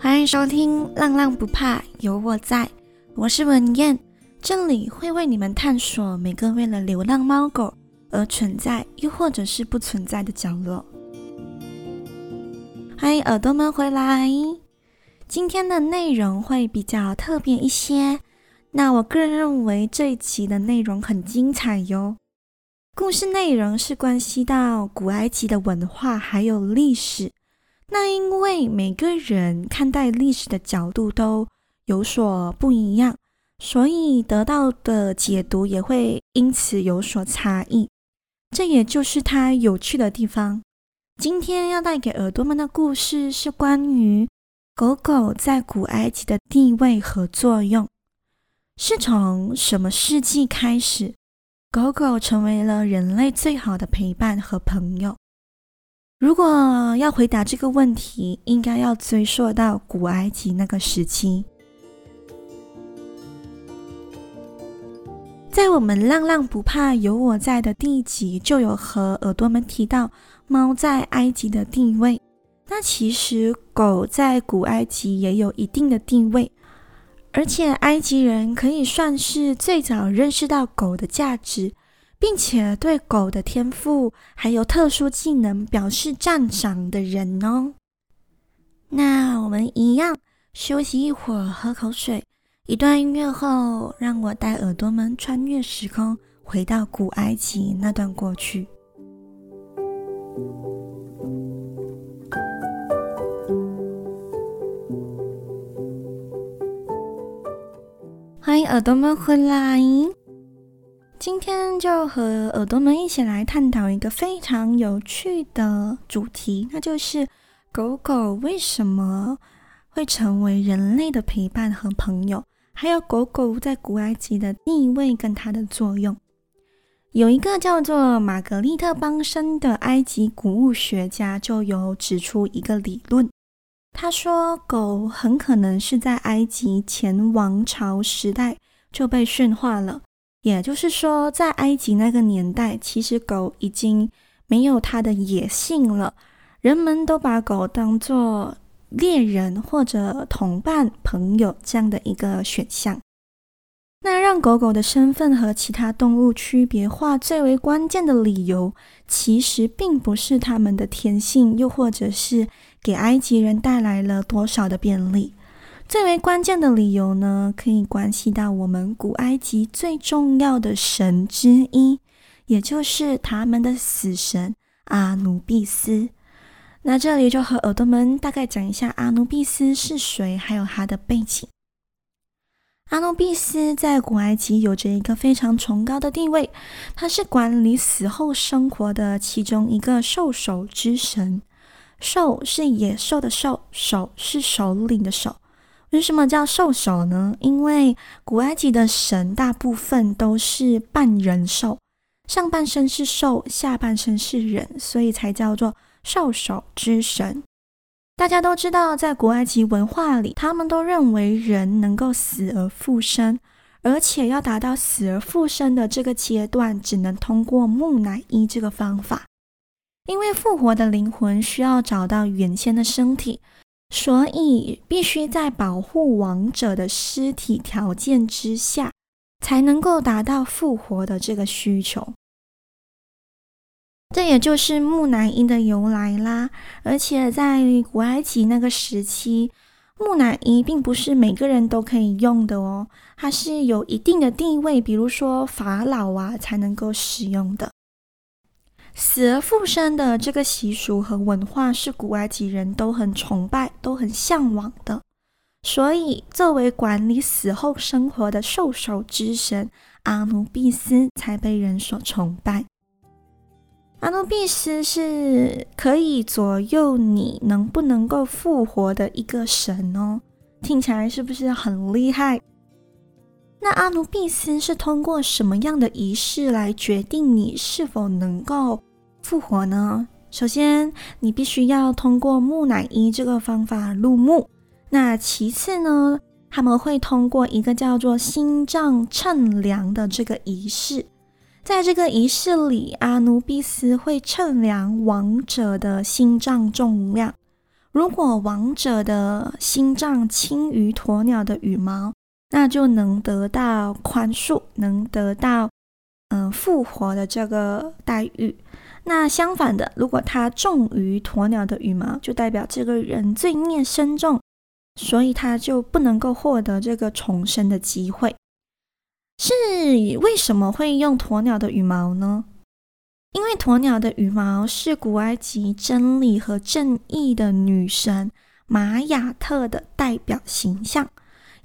欢迎收听《浪浪不怕，有我在》，我是文燕，这里会为你们探索每个为了流浪猫狗而存在，又或者是不存在的角落。欢迎耳朵们回来，今天的内容会比较特别一些。那我个人认为这一集的内容很精彩哟。故事内容是关系到古埃及的文化还有历史。那因为每个人看待历史的角度都有所不一样，所以得到的解读也会因此有所差异。这也就是它有趣的地方。今天要带给耳朵们的故事是关于狗狗在古埃及的地位和作用。是从什么世纪开始，狗狗成为了人类最好的陪伴和朋友？如果要回答这个问题，应该要追溯到古埃及那个时期。在我们“浪浪不怕，有我在”的第一集，就有和耳朵们提到猫在埃及的地位。那其实狗在古埃及也有一定的地位。而且埃及人可以算是最早认识到狗的价值，并且对狗的天赋还有特殊技能表示赞赏的人哦。那我们一样休息一会儿，喝口水。一段音乐后，让我带耳朵们穿越时空，回到古埃及那段过去。欢迎耳朵们回来，今天就和耳朵们一起来探讨一个非常有趣的主题，那就是狗狗为什么会成为人类的陪伴和朋友，还有狗狗在古埃及的地位跟它的作用。有一个叫做玛格丽特·邦森的埃及古物学家就有指出一个理论。他说，狗很可能是在埃及前王朝时代就被驯化了，也就是说，在埃及那个年代，其实狗已经没有它的野性了，人们都把狗当作猎人或者同伴、朋友这样的一个选项。那让狗狗的身份和其他动物区别化最为关键的理由，其实并不是它们的天性，又或者是给埃及人带来了多少的便利。最为关键的理由呢，可以关系到我们古埃及最重要的神之一，也就是他们的死神阿努比斯。那这里就和耳朵们大概讲一下阿努比斯是谁，还有他的背景。阿努比斯在古埃及有着一个非常崇高的地位，他是管理死后生活的其中一个兽首之神。兽是野兽的兽，首是首领的首。为什么叫兽首呢？因为古埃及的神大部分都是半人兽，上半身是兽，下半身是人，所以才叫做兽首之神。大家都知道，在古埃及文化里，他们都认为人能够死而复生，而且要达到死而复生的这个阶段，只能通过木乃伊这个方法。因为复活的灵魂需要找到原先的身体，所以必须在保护亡者的尸体条件之下，才能够达到复活的这个需求。这也就是木乃伊的由来啦。而且在古埃及那个时期，木乃伊并不是每个人都可以用的哦，它是有一定的地位，比如说法老啊才能够使用的。死而复生的这个习俗和文化是古埃及人都很崇拜、都很向往的，所以作为管理死后生活的兽首之神阿努比斯才被人所崇拜。阿努比斯是可以左右你能不能够复活的一个神哦，听起来是不是很厉害？那阿努比斯是通过什么样的仪式来决定你是否能够复活呢？首先，你必须要通过木乃伊这个方法入墓。那其次呢，他们会通过一个叫做心脏称量的这个仪式。在这个仪式里，阿努比斯会称量亡者的心脏重量。如果亡者的心脏轻于鸵鸟的羽毛，那就能得到宽恕，能得到嗯、复活的这个待遇。那相反的，如果它重于鸵鸟的羽毛，就代表这个人罪孽深重，所以他就不能够获得这个重生的机会。是为什么会用鸵鸟的羽毛呢？因为鸵鸟的羽毛是古埃及真理和正义的女神玛雅特的代表形象。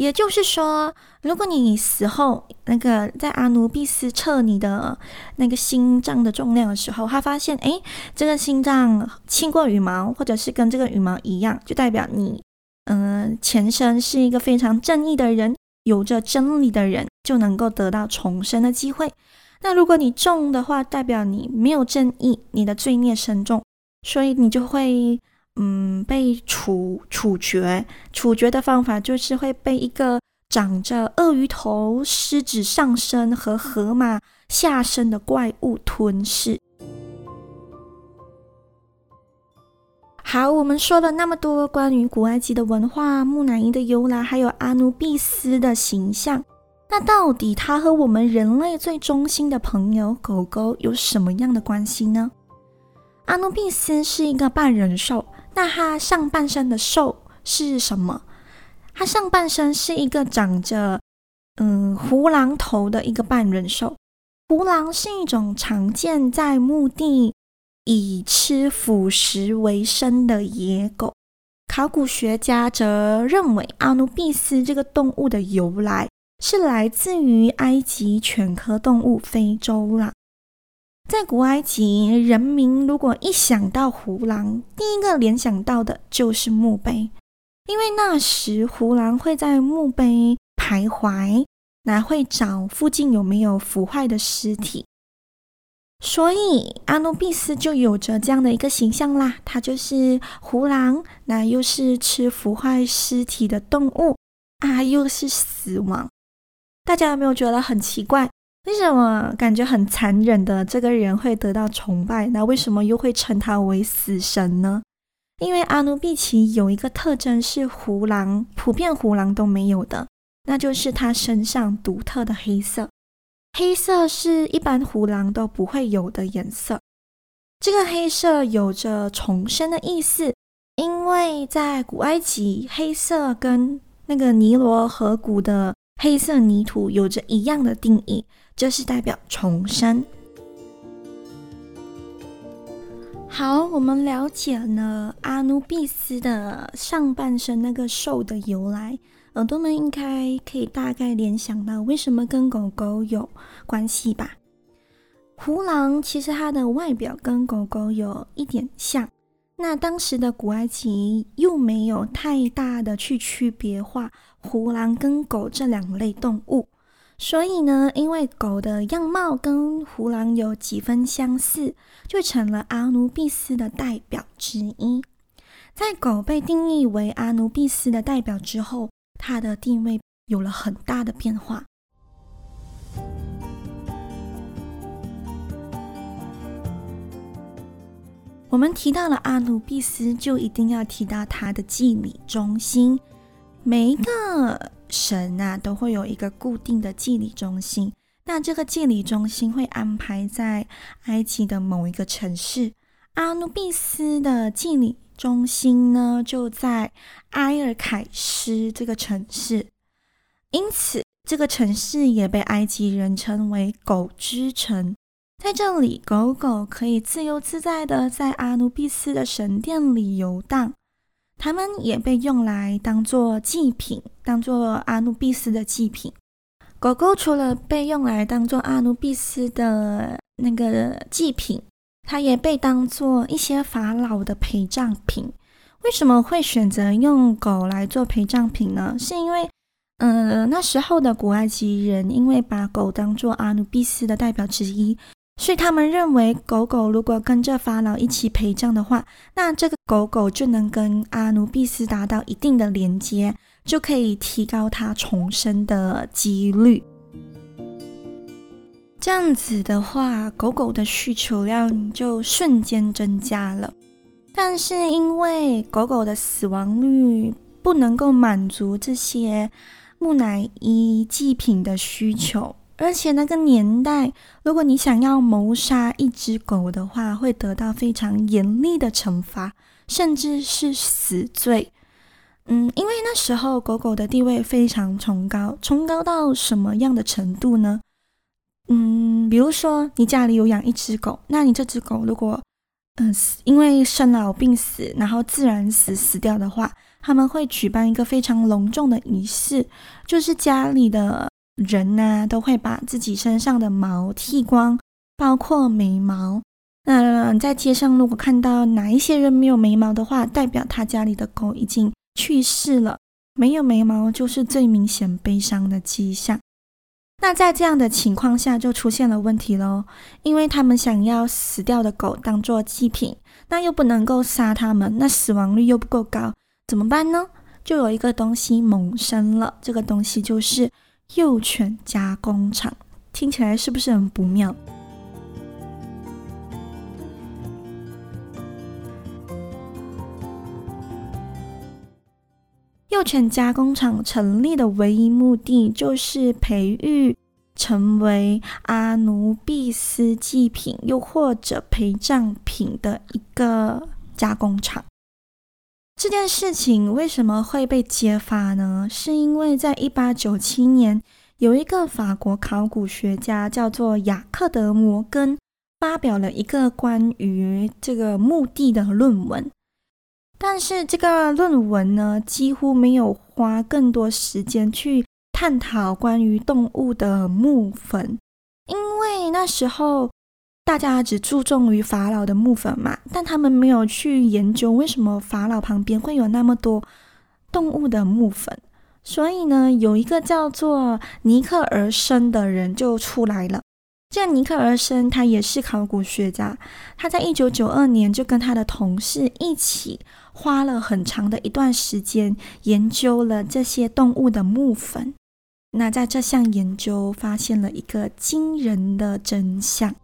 也就是说，如果你死后，那个在阿努比斯测你的那个心脏的重量的时候，他发现，哎，这个心脏轻过羽毛，或者是跟这个羽毛一样，就代表你，嗯、前身是一个非常正义的人，有着真理的人，就能够得到重生的机会。那如果你重的话，代表你没有正义，你的罪孽深重，所以你就会嗯被处处决。处决的方法就是会被一个长着鳄鱼头、狮子上身和河马下身的怪物吞噬。好，我们说了那么多关于古埃及的文化、木乃伊的由来，还有阿努比斯的形象。那到底它和我们人类最忠心的朋友狗狗有什么样的关系呢？阿努比斯是一个半人兽，那它上半身的兽是什么？它上半身是一个长着嗯胡狼头的一个半人兽。胡狼是一种常见在墓地以吃腐食为生的野狗。考古学家则认为阿努比斯这个动物的由来。是来自于埃及犬科动物非洲狼。在古埃及，人民如果一想到胡狼，第一个联想到的就是墓碑，因为那时胡狼会在墓碑徘徊，那会找附近有没有腐坏的尸体，所以阿努比斯就有着这样的一个形象啦。它就是胡狼，那又是吃腐坏尸体的动物啊，又是死亡。大家有没有觉得很奇怪？为什么感觉很残忍的这个人会得到崇拜？那为什么又会称他为死神呢？因为阿努比奇有一个特征是胡狼普遍胡狼都没有的，那就是他身上独特的黑色。黑色是一般胡狼都不会有的颜色。这个黑色有着重生的意思，因为在古埃及，黑色跟那个尼罗河谷的。黑色泥土有着一样的定义，这是代表重生。好，我们了解了阿努比斯的上半身那个兽的由来，耳朵们应该可以大概联想到为什么跟狗狗有关系吧？胡狼其实它的外表跟狗狗有一点像。那当时的古埃及又没有太大的去区别化胡狼跟狗这两类动物，所以呢，因为狗的样貌跟胡狼有几分相似，就成了阿努比斯的代表之一。在狗被定义为阿努比斯的代表之后，它的地位有了很大的变化。我们提到了阿努比斯，就一定要提到它的祭礼中心。每一个神啊，都会有一个固定的祭礼中心。那这个祭礼中心会安排在埃及的某一个城市。阿努比斯的祭礼中心呢，就在埃尔凯斯这个城市。因此，这个城市也被埃及人称为“狗之城”。在这里，狗狗可以自由自在地在阿努比斯的神殿里游荡。它们也被用来当做祭品，当做阿努比斯的祭品。狗狗除了被用来当做阿努比斯的那个祭品，它也被当做一些法老的陪葬品。为什么会选择用狗来做陪葬品呢？是因为，呃，那时候的古埃及人因为把狗当做阿努比斯的代表之一。所以他们认为，狗狗如果跟着法老一起陪葬的话，那这个狗狗就能跟阿努比斯达到一定的连接，就可以提高它重生的几率。这样子的话，狗狗的需求量就瞬间增加了。但是因为狗狗的死亡率不能够满足这些木乃伊祭品的需求，而且那个年代，如果你想要谋杀一只狗的话，会得到非常严厉的惩罚，甚至是死罪。嗯，因为那时候狗狗的地位非常崇高，崇高到什么样的程度呢？嗯，比如说你家里有养一只狗，那你这只狗如果嗯，因为生老病死，然后自然死死掉的话，他们会举办一个非常隆重的仪式，就是家里的人呢、都会把自己身上的毛剃光，包括眉毛。那在街上如果看到哪一些人没有眉毛的话，代表他家里的狗已经去世了。没有眉毛就是最明显悲伤的迹象。那在这样的情况下，就出现了问题喽，因为他们想要死掉的狗当做祭品，那又不能够杀他们，那死亡率又不够高，怎么办呢？就有一个东西萌生了，这个东西就是幼犬加工厂，听起来是不是很不妙？幼犬加工厂成立的唯一目的，就是培育成为阿努比斯祭品，又或者陪葬品的一个加工厂。这件事情为什么会被揭发呢？是因为在一八九七年，有一个法国考古学家叫做雅克德·摩根，发表了一个关于这个墓地的论文。但是这个论文呢，几乎没有花更多时间去探讨关于动物的墓坟，因为那时候大家只注重于法老的木粉嘛，但他们没有去研究为什么法老旁边会有那么多动物的木粉。所以呢，有一个叫做尼克尔森的人就出来了。这尼克尔森他也是考古学家，他在一九九二年就跟他的同事一起花了很长的一段时间研究了这些动物的木粉。那在这项研究发现了一个惊人的真相。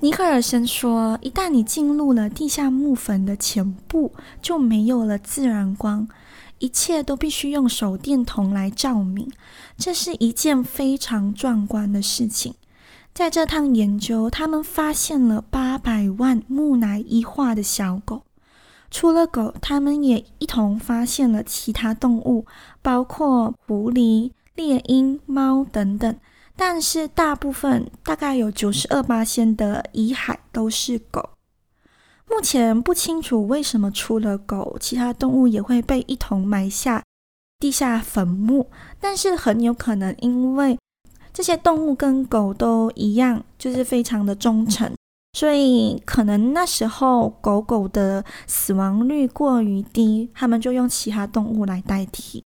尼克尔森说，一旦你进入了地下墓坟的前部，就没有了自然光。一切都必须用手电筒来照明，这是一件非常壮观的事情。在这趟研究，他们发现了八百万木乃伊化的小狗。除了狗，他们也一同发现了其他动物，包括狐狸、猎鹰、猫等等。但是，大部分大概有九十二八仙的遗骸都是狗。目前不清楚为什么除了狗，其他动物也会被一同埋下地下坟墓，但是很有可能因为这些动物跟狗都一样，就是非常的忠诚，所以可能那时候狗狗的死亡率过于低，他们就用其他动物来代替。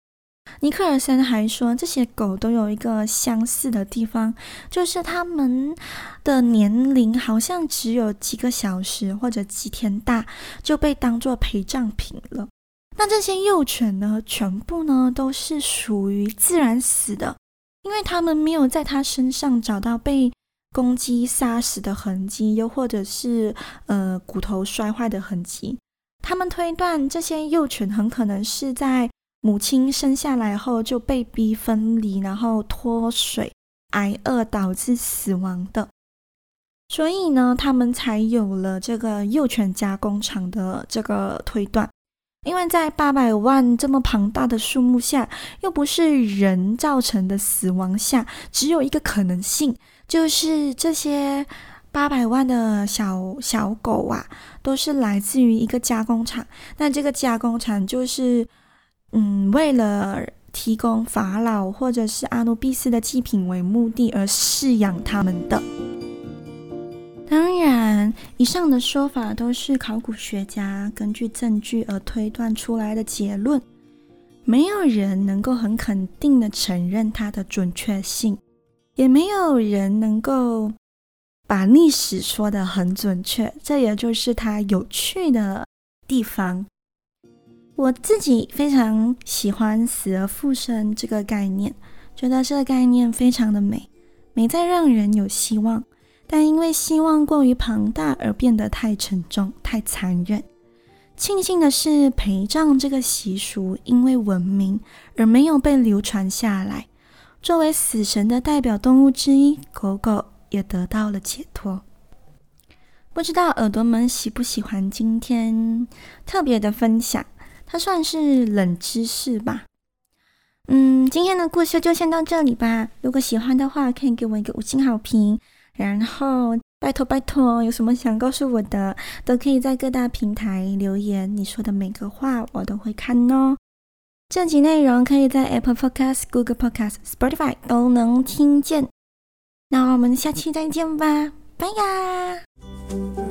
尼克尔森还说，这些狗都有一个相似的地方，就是它们的年龄好像只有几个小时或者几天大，就被当作陪葬品了。那这些幼犬呢，全部呢都是属于自然死的，因为它们没有在它身上找到被公鸡杀死的痕迹，又或者是呃骨头摔坏的痕迹。他们推断这些幼犬很可能是在。母亲生下来后就被逼分离，然后脱水挨饿导致死亡的，所以呢，他们才有了这个幼犬加工厂的这个推断。因为在八百万这么庞大的数目下，又不是人造成的死亡下，只有一个可能性，就是这些八百万的小小狗啊，都是来自于一个加工厂。那这个加工厂就是。嗯，为了提供法老或者是阿努比斯的祭品为目的而饲养他们的。当然，以上的说法都是考古学家根据证据而推断出来的结论，没有人能够很肯定的承认它的准确性，也没有人能够把历史说得很准确。这也就是它有趣的地方。我自己非常喜欢死而复生这个概念，觉得这个概念非常的美，美在让人有希望。但因为希望过于庞大而变得太沉重、太残忍。庆幸的是，陪葬这个习俗因为文明而没有被流传下来。作为死神的代表动物之一，狗狗也得到了解脱。不知道耳朵们喜不喜欢今天特别的分享？它算是冷知识吧。嗯，今天的故事就先到这里吧。如果喜欢的话，可以给我一个五星好评。然后拜托拜托，有什么想告诉我的，都可以在各大平台留言。你说的每个话我都会看哦。这集内容可以在 Apple Podcast、Google Podcast、Spotify 都能听见。那我们下期再见吧。拜呀！